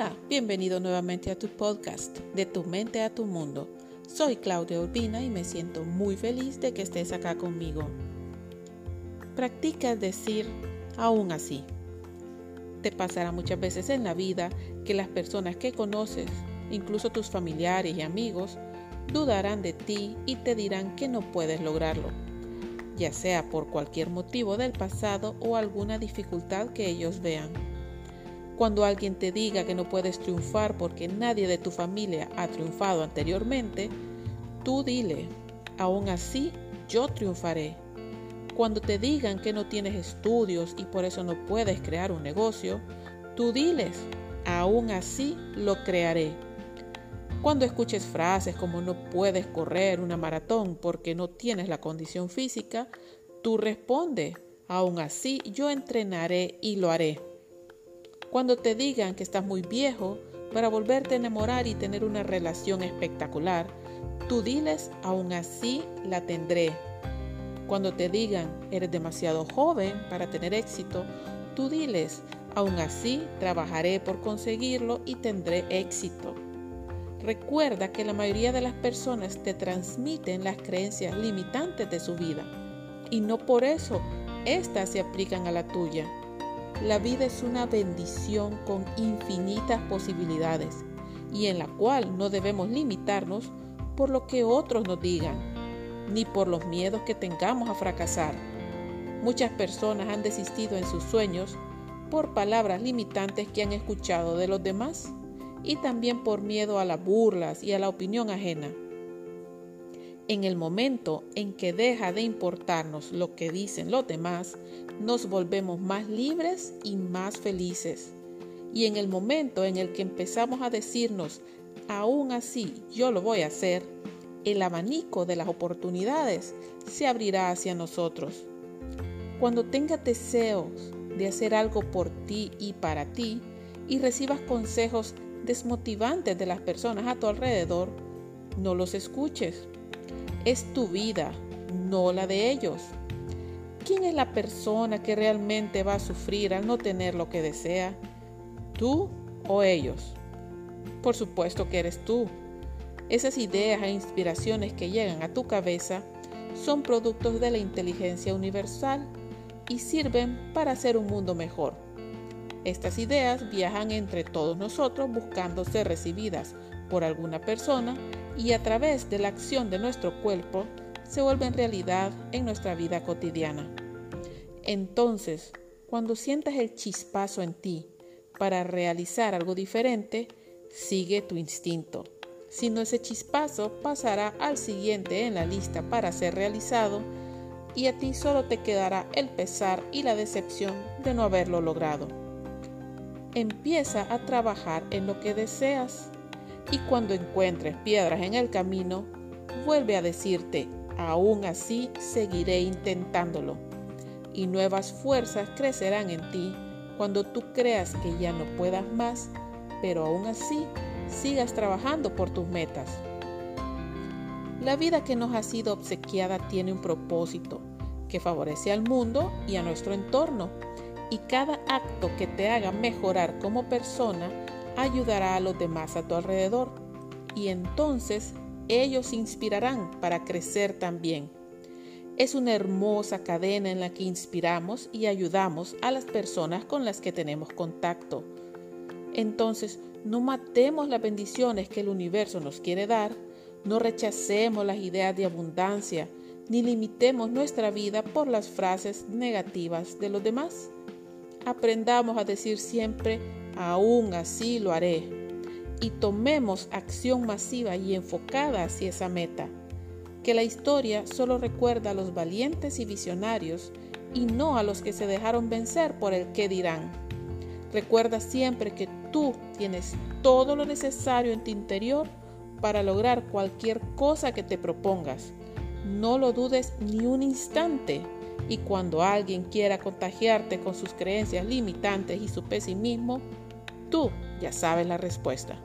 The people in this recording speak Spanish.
Hola, bienvenido nuevamente a tu podcast, De tu mente a tu mundo. Soy Claudia Urbina y me siento muy feliz de que estés acá conmigo. Practica decir aún así. Te pasará muchas veces en la vida que las personas que conoces, incluso tus familiares y amigos, dudarán de ti y te dirán que no puedes lograrlo, ya sea por cualquier motivo del pasado o alguna dificultad que ellos vean. Cuando alguien te diga que no puedes triunfar porque nadie de tu familia ha triunfado anteriormente, tú dile, aún así yo triunfaré. Cuando te digan que no tienes estudios y por eso no puedes crear un negocio, tú diles, aún así lo crearé. Cuando escuches frases como no puedes correr una maratón porque no tienes la condición física, tú responde, aún así yo entrenaré y lo haré. Cuando te digan que estás muy viejo para volverte a enamorar y tener una relación espectacular, tú diles, aún así la tendré. Cuando te digan, eres demasiado joven para tener éxito, tú diles, aún así trabajaré por conseguirlo y tendré éxito. Recuerda que la mayoría de las personas te transmiten las creencias limitantes de su vida y no por eso éstas se aplican a la tuya. La vida es una bendición con infinitas posibilidades y en la cual no debemos limitarnos por lo que otros nos digan, ni por los miedos que tengamos a fracasar. Muchas personas han desistido en sus sueños por palabras limitantes que han escuchado de los demás y también por miedo a las burlas y a la opinión ajena. En el momento en que deja de importarnos lo que dicen los demás, nos volvemos más libres y más felices. Y en el momento en el que empezamos a decirnos, aún así yo lo voy a hacer, el abanico de las oportunidades se abrirá hacia nosotros. Cuando tengas deseos de hacer algo por ti y para ti y recibas consejos desmotivantes de las personas a tu alrededor, no los escuches es tu vida, no la de ellos. ¿Quién es la persona que realmente va a sufrir al no tener lo que desea? ¿Tú o ellos? Por supuesto que eres tú. Esas ideas e inspiraciones que llegan a tu cabeza son productos de la inteligencia universal y sirven para hacer un mundo mejor. Estas ideas viajan entre todos nosotros buscando ser recibidas por alguna persona y a través de la acción de nuestro cuerpo se vuelven realidad en nuestra vida cotidiana. Entonces, cuando sientas el chispazo en ti para realizar algo diferente, sigue tu instinto. Si no ese chispazo pasará al siguiente en la lista para ser realizado y a ti solo te quedará el pesar y la decepción de no haberlo logrado. Empieza a trabajar en lo que deseas y cuando encuentres piedras en el camino, vuelve a decirte, aún así seguiré intentándolo. Y nuevas fuerzas crecerán en ti cuando tú creas que ya no puedas más, pero aún así sigas trabajando por tus metas. La vida que nos ha sido obsequiada tiene un propósito que favorece al mundo y a nuestro entorno, y cada acto que te haga mejorar como persona ayudará a los demás a tu alrededor y entonces ellos inspirarán para crecer también. Es una hermosa cadena en la que inspiramos y ayudamos a las personas con las que tenemos contacto. Entonces, no matemos las bendiciones que el universo nos quiere dar, no rechacemos las ideas de abundancia, ni limitemos nuestra vida por las frases negativas de los demás. Aprendamos a decir siempre aún así lo haré. Y tomemos acción masiva y enfocada hacia esa meta. Que la historia solo recuerda a los valientes y visionarios y no a los que se dejaron vencer por el qué dirán. Recuerda siempre que tú tienes todo lo necesario en tu interior para lograr cualquier cosa que te propongas. No lo dudes ni un instante. Y cuando alguien quiera contagiarte con sus creencias limitantes y su pesimismo, Tú ya sabes la respuesta.